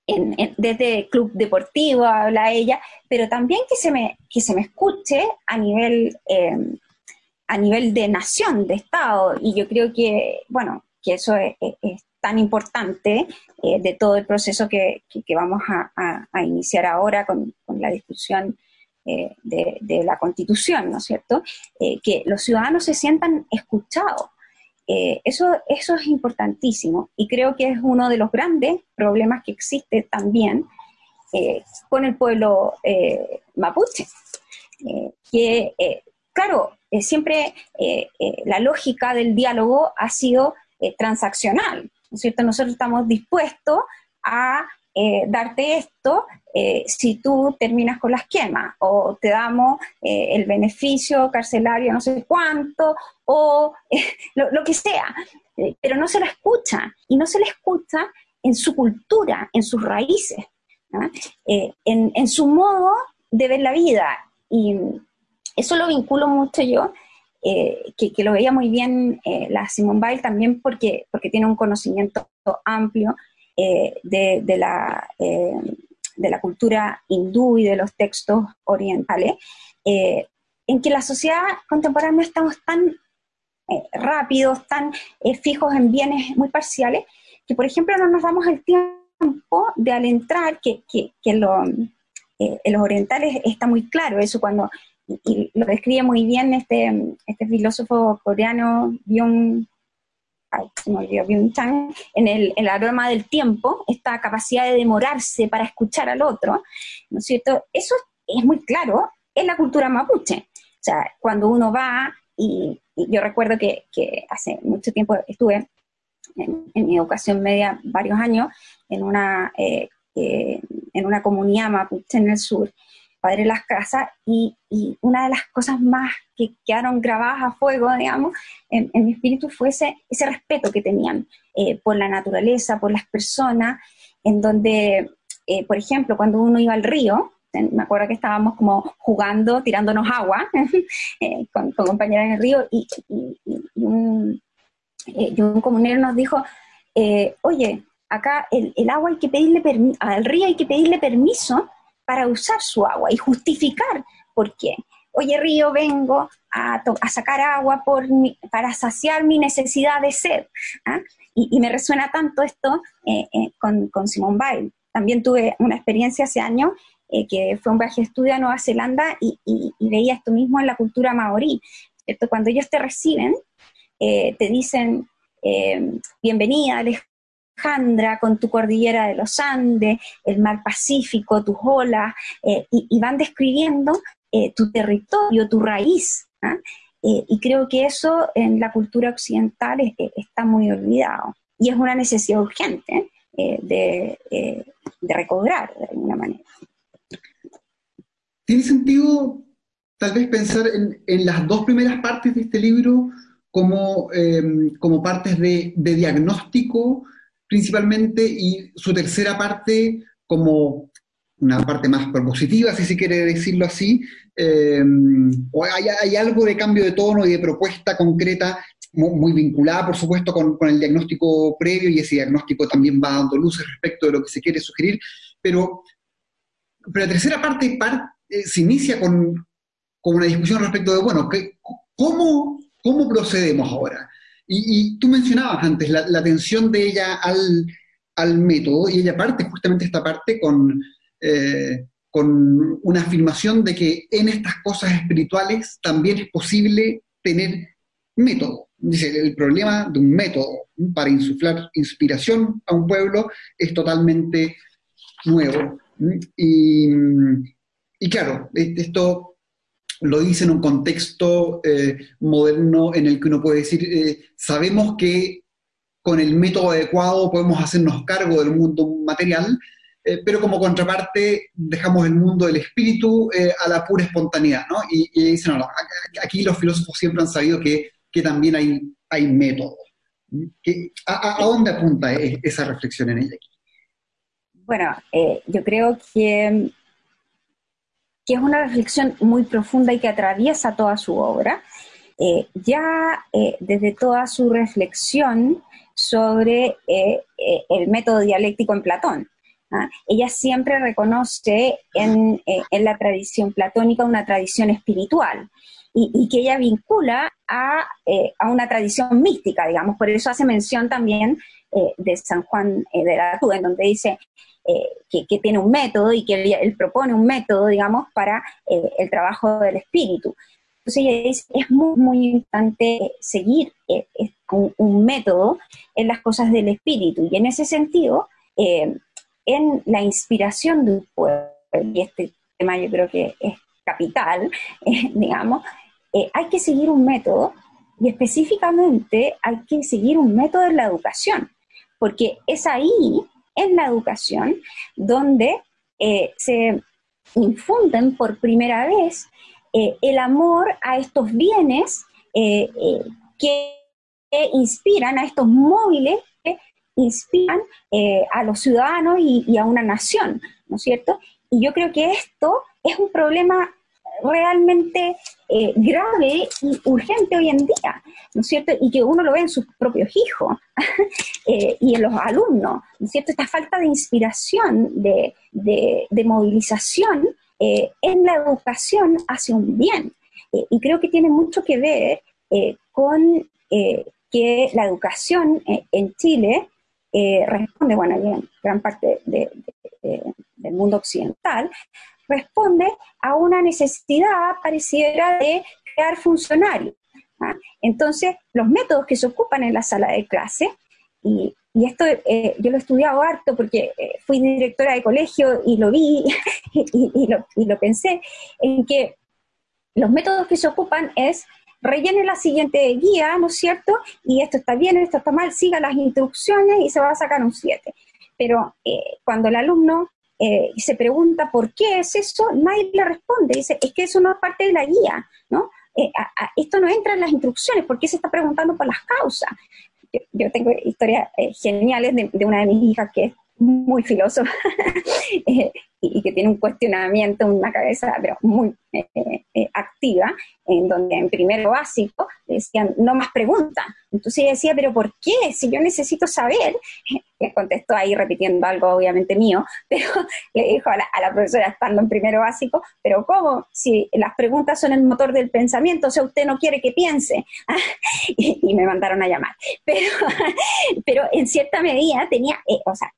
desde club deportivo habla ella, pero también que se me, que se me escuche a nivel, eh, a nivel de nación, de Estado, y yo creo que, bueno, que eso es, tan importante eh, de todo el proceso que, vamos a, iniciar ahora con, la discusión eh, de, la Constitución, ¿no es cierto? que los ciudadanos se sientan escuchados, eh, eso, eso es importantísimo y creo que es uno de los grandes problemas que existe también eh, con el pueblo eh, mapuche, que claro, siempre la lógica del diálogo ha sido transaccional, ¿no es cierto? Nosotros estamos dispuestos a eh, darte esto eh, si tú terminas con las quemas, o te damos eh, el beneficio carcelario no sé cuánto, o lo, que sea, pero no se la escucha, y no se la escucha en su cultura, en sus raíces, ¿ah? en, su modo de ver la vida, y eso lo vinculo mucho yo, que, que, lo veía muy bien la Simone Weil también porque, porque tiene un conocimiento amplio eh, de, la, eh, de la cultura hindú y de los textos orientales, eh, en que la sociedad contemporánea estamos tan rápidos, tan fijos en bienes muy parciales, que por ejemplo no nos damos el tiempo de al entrar, que, que, en los orientales está muy claro eso cuando y, lo describe muy bien este, este filósofo coreano Byung en el, aroma del tiempo, esta capacidad de demorarse para escuchar al otro, ¿no es cierto? Eso es muy claro en la cultura mapuche. O sea, cuando uno va, y, yo recuerdo que, hace mucho tiempo estuve en, mi educación media varios años en una, eh, eh, en una comunidad mapuche en el sur, Padre Las Casas, y, una de las cosas más que quedaron grabadas a fuego, digamos, en, mi espíritu fue ese, respeto que tenían eh, por la naturaleza, por las personas, en donde, eh, por ejemplo, cuando uno iba al río, me acuerdo que estábamos como jugando, tirándonos agua eh, con, compañeras en el río, y, un, comunero nos dijo, oye, acá el, agua hay que pedirle al río hay que pedirle permiso para usar su agua y justificar por qué. Oye, Río, vengo a, sacar agua por para saciar mi necesidad de sed. ¿ah? Y, me resuena tanto esto eh, eh, con, con Simone Weil. También tuve una experiencia hace años eh, que fue un viaje de estudio a Nueva Zelanda y, veía esto mismo en la cultura maorí. ¿cierto? Cuando ellos te reciben, eh, te dicen, eh, bienvenida Alejandra, con tu cordillera de los Andes, el mar Pacífico, tus olas, eh, y, van describiendo tu territorio, tu raíz. ¿ah? y creo que eso en la cultura occidental está muy olvidado y es una necesidad urgente de, de recobrar de alguna manera. ¿Tiene sentido tal vez pensar en, las dos primeras partes de este libro como, como partes de, diagnóstico principalmente y su tercera parte como una parte más propositiva, si se quiere decirlo así, o hay, algo de cambio de tono y de propuesta concreta muy, vinculada, por supuesto, con, el diagnóstico previo y ese diagnóstico también va dando luces respecto de lo que se quiere sugerir, pero, pero la tercera parte, eh, se inicia con, con una discusión respecto de, bueno, ¿cómo, cómo procedemos ahora? Y, tú mencionabas antes la, atención de ella al, método, y ella parte justamente esta parte con, eh, con una afirmación de que en estas cosas espirituales también es posible tener método. Dice, el problema de un método para insuflar inspiración a un pueblo es totalmente nuevo. Y, y claro, esto lo dice en un contexto eh, moderno en el que uno puede decir, eh, sabemos que con el método adecuado podemos hacernos cargo del mundo material, eh, pero como contraparte dejamos el mundo del espíritu a la pura espontaneidad, ¿no? Y, dicen, no, aquí los filósofos siempre han sabido que, también hay, hay método. a, dónde apunta e, esa reflexión en ella? Bueno, yo creo que que es una reflexión muy profunda y que atraviesa toda su obra, eh, ya eh, desde toda su reflexión sobre eh, el método dialéctico en Platón. ¿ah? Ella siempre reconoce en, la tradición platónica una tradición espiritual y, que ella vincula a, una tradición mística, digamos, por eso hace mención también de San Juan de la Cruz, en donde dice, eh, que, tiene un método y que él, propone un método, digamos, para eh, el trabajo del espíritu. Entonces ella dice, es muy, muy importante seguir eh, un, método en las cosas del espíritu. Y en ese sentido, en la inspiración de un pueblo, y este tema yo creo que es capital, digamos, hay que seguir un método y específicamente hay que seguir un método en la educación, porque es ahí en la educación, donde eh, se infunden por primera vez eh, el amor a estos bienes eh, que inspiran, a estos móviles que inspiran a los ciudadanos y, y a una nación, ¿no es cierto? Y yo creo que esto es un problema realmente eh, grave y urgente hoy en día, ¿no es cierto? Y que uno lo ve en sus propios hijos eh, y en los alumnos, ¿no es cierto? Esta falta de inspiración, de, movilización eh, en la educación hace un bien. y creo que tiene mucho que ver con que la educación en Chile responde, bueno, en gran parte del mundo occidental, responde a una necesidad pareciera de crear funcionarios. ¿ah? Entonces, los métodos que se ocupan en la sala de clase, y, esto eh, yo lo he estudiado harto porque eh, fui directora de colegio y lo vi y, lo, pensé, en que los métodos que se ocupan es rellene la siguiente guía, ¿no es cierto? Y esto está bien, esto está mal, siga las instrucciones y se va a sacar un 7. Pero eh, cuando el alumno eh, y se pregunta por qué es eso, nadie le responde, dice, es que eso no es parte de la guía, ¿no? Eh, esto no entra en las instrucciones, ¿por qué se está preguntando por las causas? Yo, tengo historias eh, geniales de, de, una de mis hijas que es muy filósofa y, que tiene un cuestionamiento, una cabeza pero muy eh, eh, activa, en donde en primero básico decían, no más preguntas. Entonces ella decía, pero ¿por qué? Si yo necesito saber, le contestó ahí repitiendo algo obviamente mío, pero le dijo a la, profesora estando en primero básico, pero ¿cómo? Si las preguntas son el motor del pensamiento, o sea, usted no quiere que piense. y, me mandaron a llamar. Pero, pero en cierta medida tenía, eh, o sea,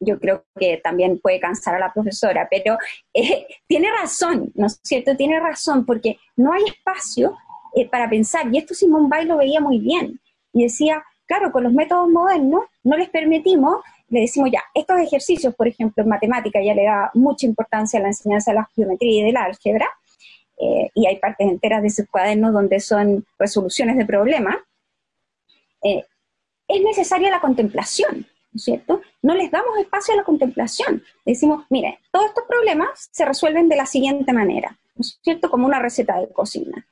yo creo que también puede cansar a la profesora, pero eh, tiene razón, ¿no es cierto? Tiene razón, porque no hay espacio eh, para pensar, y esto Simón Bay lo veía muy bien, y decía, claro, con los métodos modernos no les permitimos, le decimos ya, estos ejercicios, por ejemplo, en matemática ya le da mucha importancia a la enseñanza de la geometría y de la álgebra, eh, y hay partes enteras de sus cuadernos donde son resoluciones de problemas, es necesaria la contemplación, ¿no es cierto? No les damos espacio a la contemplación. Decimos, mire, todos estos problemas se resuelven de la siguiente manera, ¿no es cierto? Como una receta de cocina.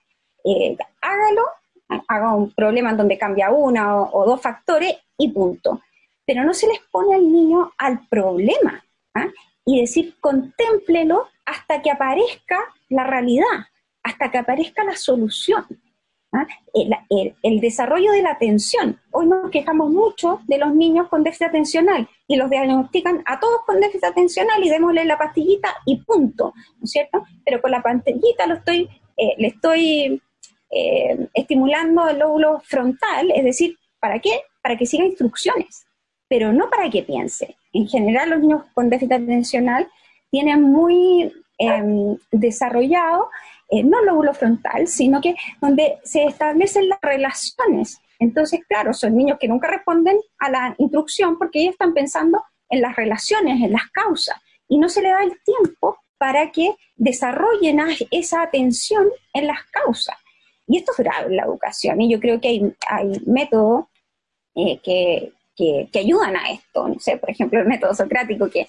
Eh, hágalo, haga un problema en donde cambia una o, dos factores y punto. Pero no se les pone al niño al problema ¿ah? y decir, contémplelo hasta que aparezca la realidad, hasta que aparezca la solución. ¿Ah? El, desarrollo de la atención. Hoy nos quejamos mucho de los niños con déficit atencional y los diagnostican a todos con déficit atencional y démosle la pastillita y punto, ¿no es cierto? Pero con la pastillita lo estoy, eh, le estoy eh, estimulando el lóbulo frontal, es decir, ¿para qué? Para que siga instrucciones, pero no para que piense. En general los niños con déficit atencional tienen muy em, desarrollado eh, no lóbulo frontal, sino que donde se establecen las relaciones. Entonces, claro, son niños que nunca responden a la instrucción porque ellos están pensando en las relaciones, en las causas, y no se le da el tiempo para que desarrollen esa atención en las causas. Y esto es grave en la educación, y yo creo que hay, métodos eh, que, que, ayudan a esto. No sé, por ejemplo, el método socrático que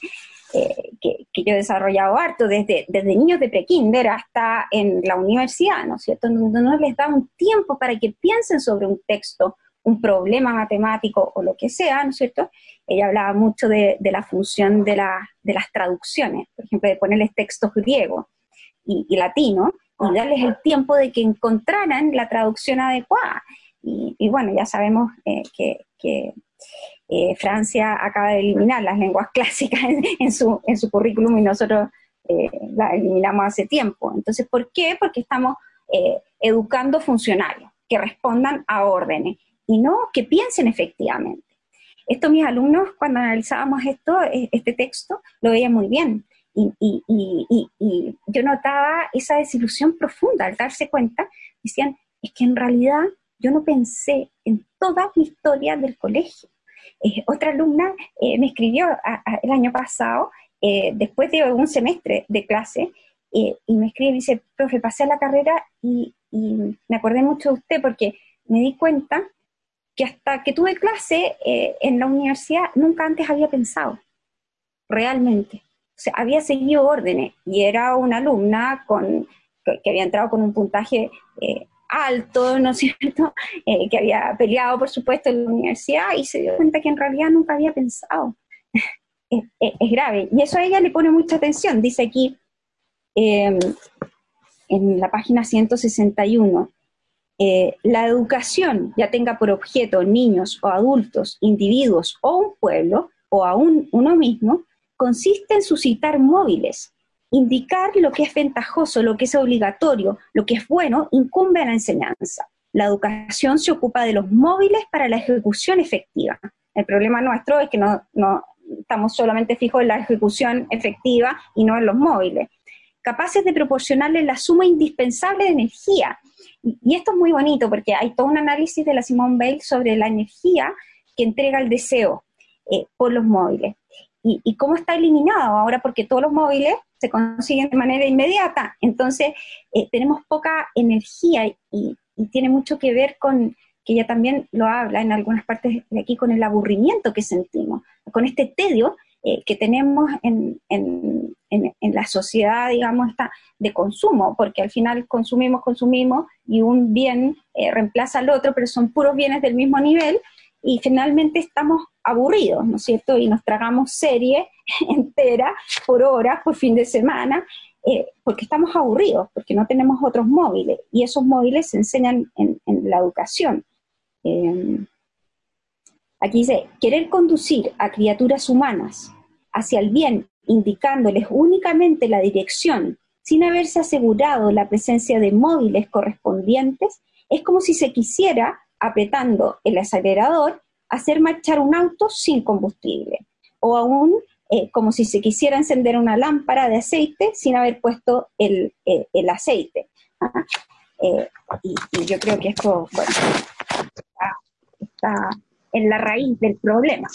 eh, que, yo he desarrollado harto desde, desde niños de prekinder hasta en la universidad, ¿no es cierto? Donde no les da un tiempo para que piensen sobre un texto, un problema matemático o lo que sea, ¿no es cierto? Ella hablaba mucho de, la función de, de, las traducciones, por ejemplo, de ponerles textos griegos y, y latino y darles el tiempo de que encontraran la traducción adecuada. Y, bueno, ya sabemos eh, que, eh, Francia acaba de eliminar las lenguas clásicas en, su, en su currículum y nosotros eh, las eliminamos hace tiempo. Entonces, ¿por qué? Porque estamos educando funcionarios que respondan a órdenes y no que piensen efectivamente. Esto mis alumnos, cuando analizábamos esto, este texto, lo veían muy bien. Y, y, yo notaba esa desilusión profunda al darse cuenta, decían, es que en realidad yo no pensé en toda mi historia del colegio. Eh, otra alumna eh, me escribió el año pasado, eh, después de un semestre de clase, y me escribe y dice, profe, pasé a la carrera y, me acordé mucho de usted porque me di cuenta que hasta que tuve clase en la universidad nunca antes había pensado, realmente. O sea, había seguido órdenes y era una alumna con, que, había entrado con un puntaje alto, ¿no es cierto?, eh, que había peleado, por supuesto, en la universidad y se dio cuenta que en realidad nunca había pensado. es, grave. Y eso a ella le pone mucha atención. Dice aquí, em, en la página 161, eh, la educación, ya tenga por objeto niños o adultos, individuos o un pueblo, o aún uno mismo, consiste en suscitar móviles Indicar lo que es ventajoso, lo que es obligatorio, lo que es bueno, incumbe a la enseñanza. La educación se ocupa de los móviles para la ejecución efectiva. El problema nuestro es que no, estamos solamente fijos en la ejecución efectiva y no en los móviles. Capaces de proporcionarle la suma indispensable de energía. Y, esto es muy bonito porque hay todo un análisis de la Simone Bale sobre la energía que entrega el deseo eh, por los móviles. Y, y, cómo está eliminado ahora, porque todos los móviles se consiguen de manera inmediata. Entonces, eh, tenemos poca energía y, tiene mucho que ver con, que ella también lo habla en algunas partes de aquí, con el aburrimiento que sentimos, con este tedio eh, que tenemos en, en, en, la sociedad, digamos, esta de consumo, porque al final consumimos, consumimos y un bien eh, reemplaza al otro, pero son puros bienes del mismo nivel y finalmente estamos aburridos, ¿no es cierto? Y nos tragamos serie entera por hora, por fin de semana, eh, porque estamos aburridos, porque no tenemos otros móviles, y esos móviles se enseñan en, la educación. Eh, aquí dice, querer conducir a criaturas humanas hacia el bien, indicándoles únicamente la dirección, sin haberse asegurado la presencia de móviles correspondientes, es como si se quisiera apretando el acelerador, hacer marchar un auto sin combustible. O aún eh, como si se quisiera encender una lámpara de aceite sin haber puesto el, aceite. y, yo creo que esto, bueno, está, en la raíz del problema.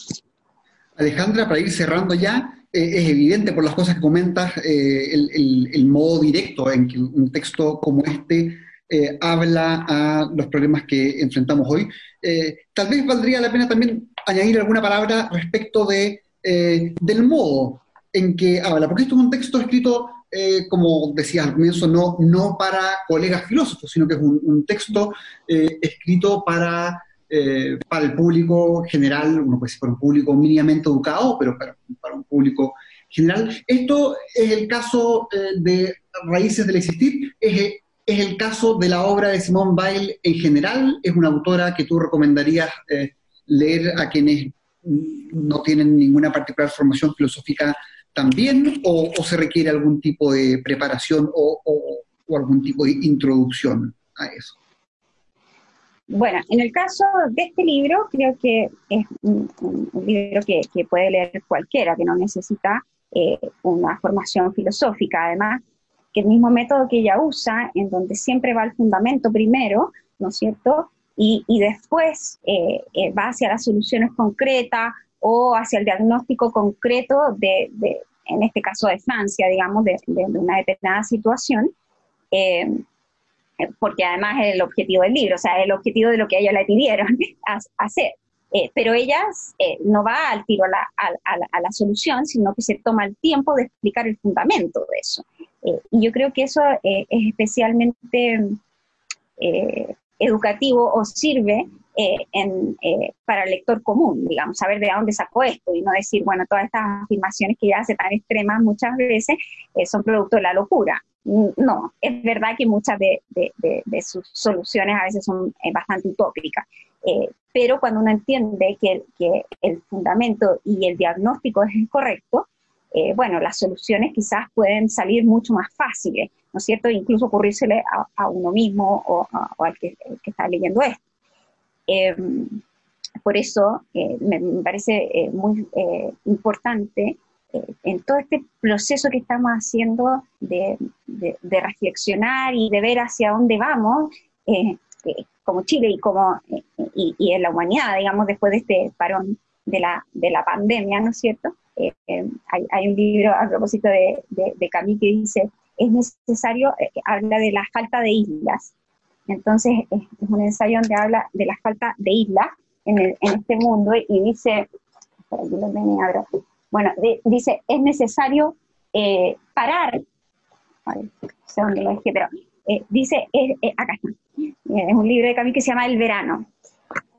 Alejandra, para ir cerrando ya, es evidente por las cosas que comentas el, el, modo directo en que un texto como este habla a los problemas que enfrentamos hoy. tal vez valdría la pena también añadir alguna palabra respecto de, del modo en que habla, porque esto es un texto escrito, eh, como decía al comienzo, no, no para colegas filósofos, sino que es un, texto eh, escrito para, eh, para el público general, uno puede decir para un público mínimamente educado, pero para, para un público general. Esto es el caso de Raíces del Existir, es, es, el caso de la obra de Simone Weil en general, es una autora que tú recomendarías leer a quienes no tienen ninguna particular formación filosófica también o, se requiere algún tipo de preparación o, algún tipo de introducción a eso? Bueno, en el caso de este libro, creo que es un, libro que, puede leer cualquiera, que no necesita eh, una formación filosófica. Además, que el mismo método que ella usa, en donde siempre va el fundamento primero, ¿no es cierto? Y, después eh, eh, va hacia las soluciones concretas o hacia el diagnóstico concreto de, en este caso de Francia, digamos, de, una determinada situación, eh, porque además es el objetivo del libro, o sea, es el objetivo de lo que a ella le pidieron hacer. Eh, pero ella eh, no va al tiro a la, a, la, solución, sino que se toma el tiempo de explicar el fundamento de eso. y yo creo que eso es especialmente educativo o sirve eh, eh, para el lector común, digamos, saber de dónde sacó esto y no decir, bueno, todas estas afirmaciones que ella hace tan extremas muchas veces eh, son producto de la locura. No, es verdad que muchas de, sus soluciones a veces son bastante utópicas, pero cuando uno entiende que, el fundamento y el diagnóstico es el correcto, bueno, las soluciones quizás pueden salir mucho más fáciles, ¿no es cierto? Incluso ocurrírsele a, uno mismo o, al que, está leyendo esto. Em, por eso eh, me, parece eh, muy eh, importante en todo este proceso que estamos haciendo de, reflexionar y de ver hacia dónde vamos, como Chile y como y, en la humanidad, digamos, después de este parón de la, de la pandemia, ¿no es cierto? Hay, un libro a propósito de, de, de que dice, es necesario, habla de la falta de islas, entonces, es, un ensayo donde habla de la falta de islas en, este mundo y dice, bueno, dice, es necesario eh, parar, no sé dónde lo dije, pero eh, dice, acá está, es un libro de Camille que se llama El verano.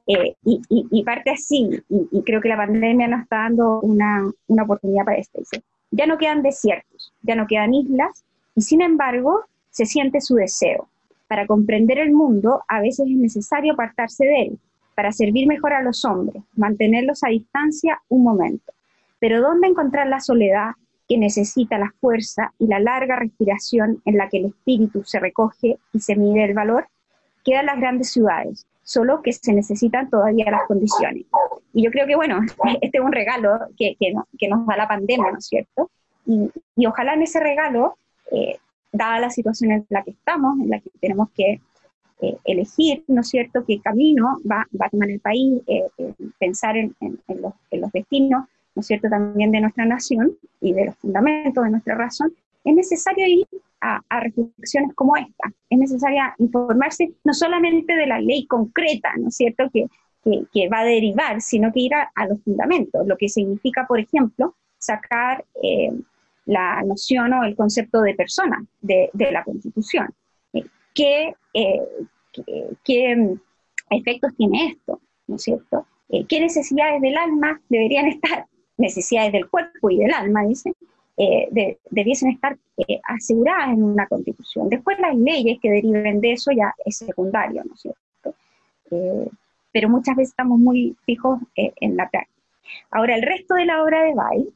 Eh, y, parte así, y, creo que la pandemia nos está dando una, una oportunidad para esto. Dice, ya no quedan desiertos, ya no quedan islas, y sin embargo se siente su deseo para comprender el mundo, a veces es necesario apartarse de él, para servir mejor a los hombres, mantenerlos a distancia un momento. Pero ¿dónde encontrar la soledad que necesita la fuerza y la larga respiración en la que el espíritu se recoge y se mide el valor? Quedan las grandes ciudades, solo que se necesitan todavía las condiciones. Y yo creo que, bueno, este es un regalo que, nos da la pandemia, ¿no es cierto? Y, ojalá en ese regalo eh, dada la situación en la que estamos, en la que tenemos que eh, elegir, ¿no es cierto?, qué camino va, a tomar el país, eh, pensar en, los, destinos, ¿no es cierto?, también de nuestra nación y de los fundamentos de nuestra razón, es necesario ir a, reflexiones como esta. Es necesario informarse no solamente de la ley concreta, ¿no es cierto?, que, que, va a derivar, sino que ir a, los fundamentos, lo que significa, por ejemplo, sacar la noción o el concepto de persona de, la Constitución. Eh, ¿Qué, eh, qué, mm, efectos tiene esto? ¿No es cierto? Eh, ¿Qué necesidades del alma deberían estar? Necesidades del cuerpo y del alma, dicen, debiesen estar aseguradas en una constitución. Después las leyes que deriven de eso ya es secundario, ¿no es cierto? pero muchas veces estamos muy fijos en la práctica. Ahora, el resto de la obra de Bay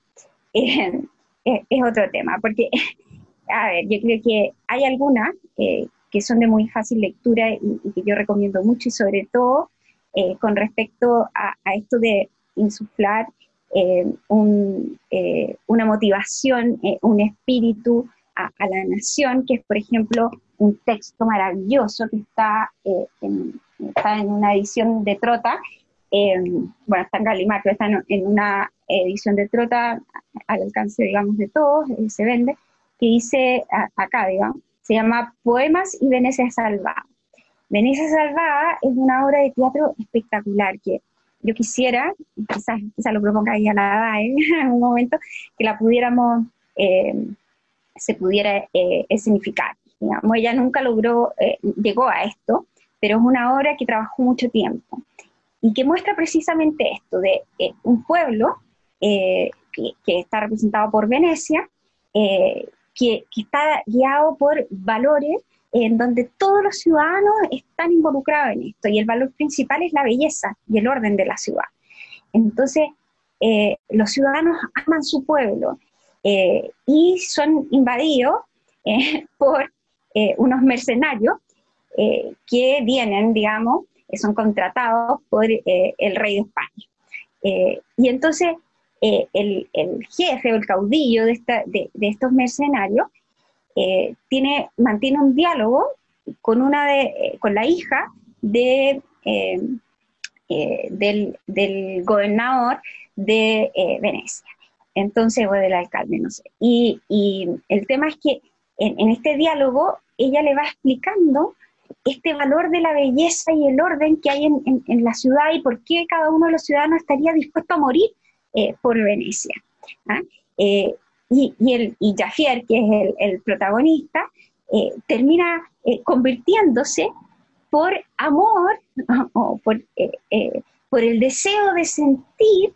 es, otro tema, porque, a ver, yo creo que hay algunas eh, que son de muy fácil lectura y, que yo recomiendo mucho, y sobre todo eh, con respecto a, esto de insuflar eh, una motivación, un espíritu la nación, que es, por ejemplo, un texto maravilloso que está, eh, en una edición de Trota, bueno, está en Galimar, pero está en, una edición de Trota al alcance, digamos, de todos, se vende, que dice acá, digamos, se llama Poemas y Venecia Salvada. Venecia Salvada es una obra de teatro espectacular que yo quisiera, quizás, lo proponga ahí DAE en algún momento, que la pudiéramos, eh, se pudiera eh, escenificar. Digamos, ella nunca logró, eh, llegó a esto, pero es una obra que trabajó mucho tiempo y que muestra precisamente esto, de eh, un pueblo que, que, está representado por Venecia, que, que, está guiado por valores en donde todos los ciudadanos están involucrados en esto y el valor principal es la belleza y el orden de la ciudad. Entonces, eh, los ciudadanos aman su pueblo eh, y son invadidos eh, por unos mercenarios que vienen, digamos, son contratados por el rey de España. y entonces, el, jefe o el caudillo de estos mercenarios eh, tiene, mantiene un diálogo con, una de, eh, con la hija de, eh, del, gobernador de Venecia, entonces, o del alcalde, no sé. Y, el tema es que en, este diálogo ella le va explicando este valor de la belleza y el orden que hay en, la ciudad y por qué cada uno de los ciudadanos estaría dispuesto a morir por Venecia. ¿ah? Y, el, y Jaffier, que es el, protagonista, eh, termina eh, convirtiéndose por amor o por, eh, por, el deseo de sentir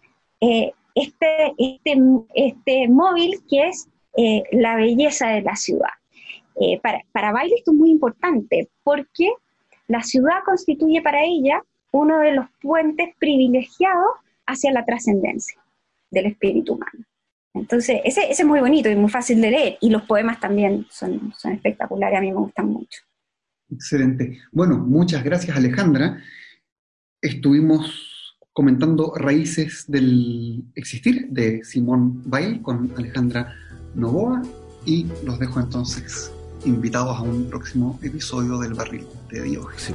este, este, este móvil que es la belleza de la ciudad. para, para Baile esto es muy importante porque la ciudad constituye para ella uno de los puentes privilegiados hacia la trascendencia del espíritu humano. Entonces, ese, es muy bonito y muy fácil de leer. Y los poemas también son, son espectaculares, a mí me gustan mucho. Excelente. Bueno, muchas gracias Alejandra. Estuvimos comentando Raíces del Existir de Simón Bail con Alejandra Novoa y los dejo entonces invitados a un próximo episodio del Barril de Dios. Sí,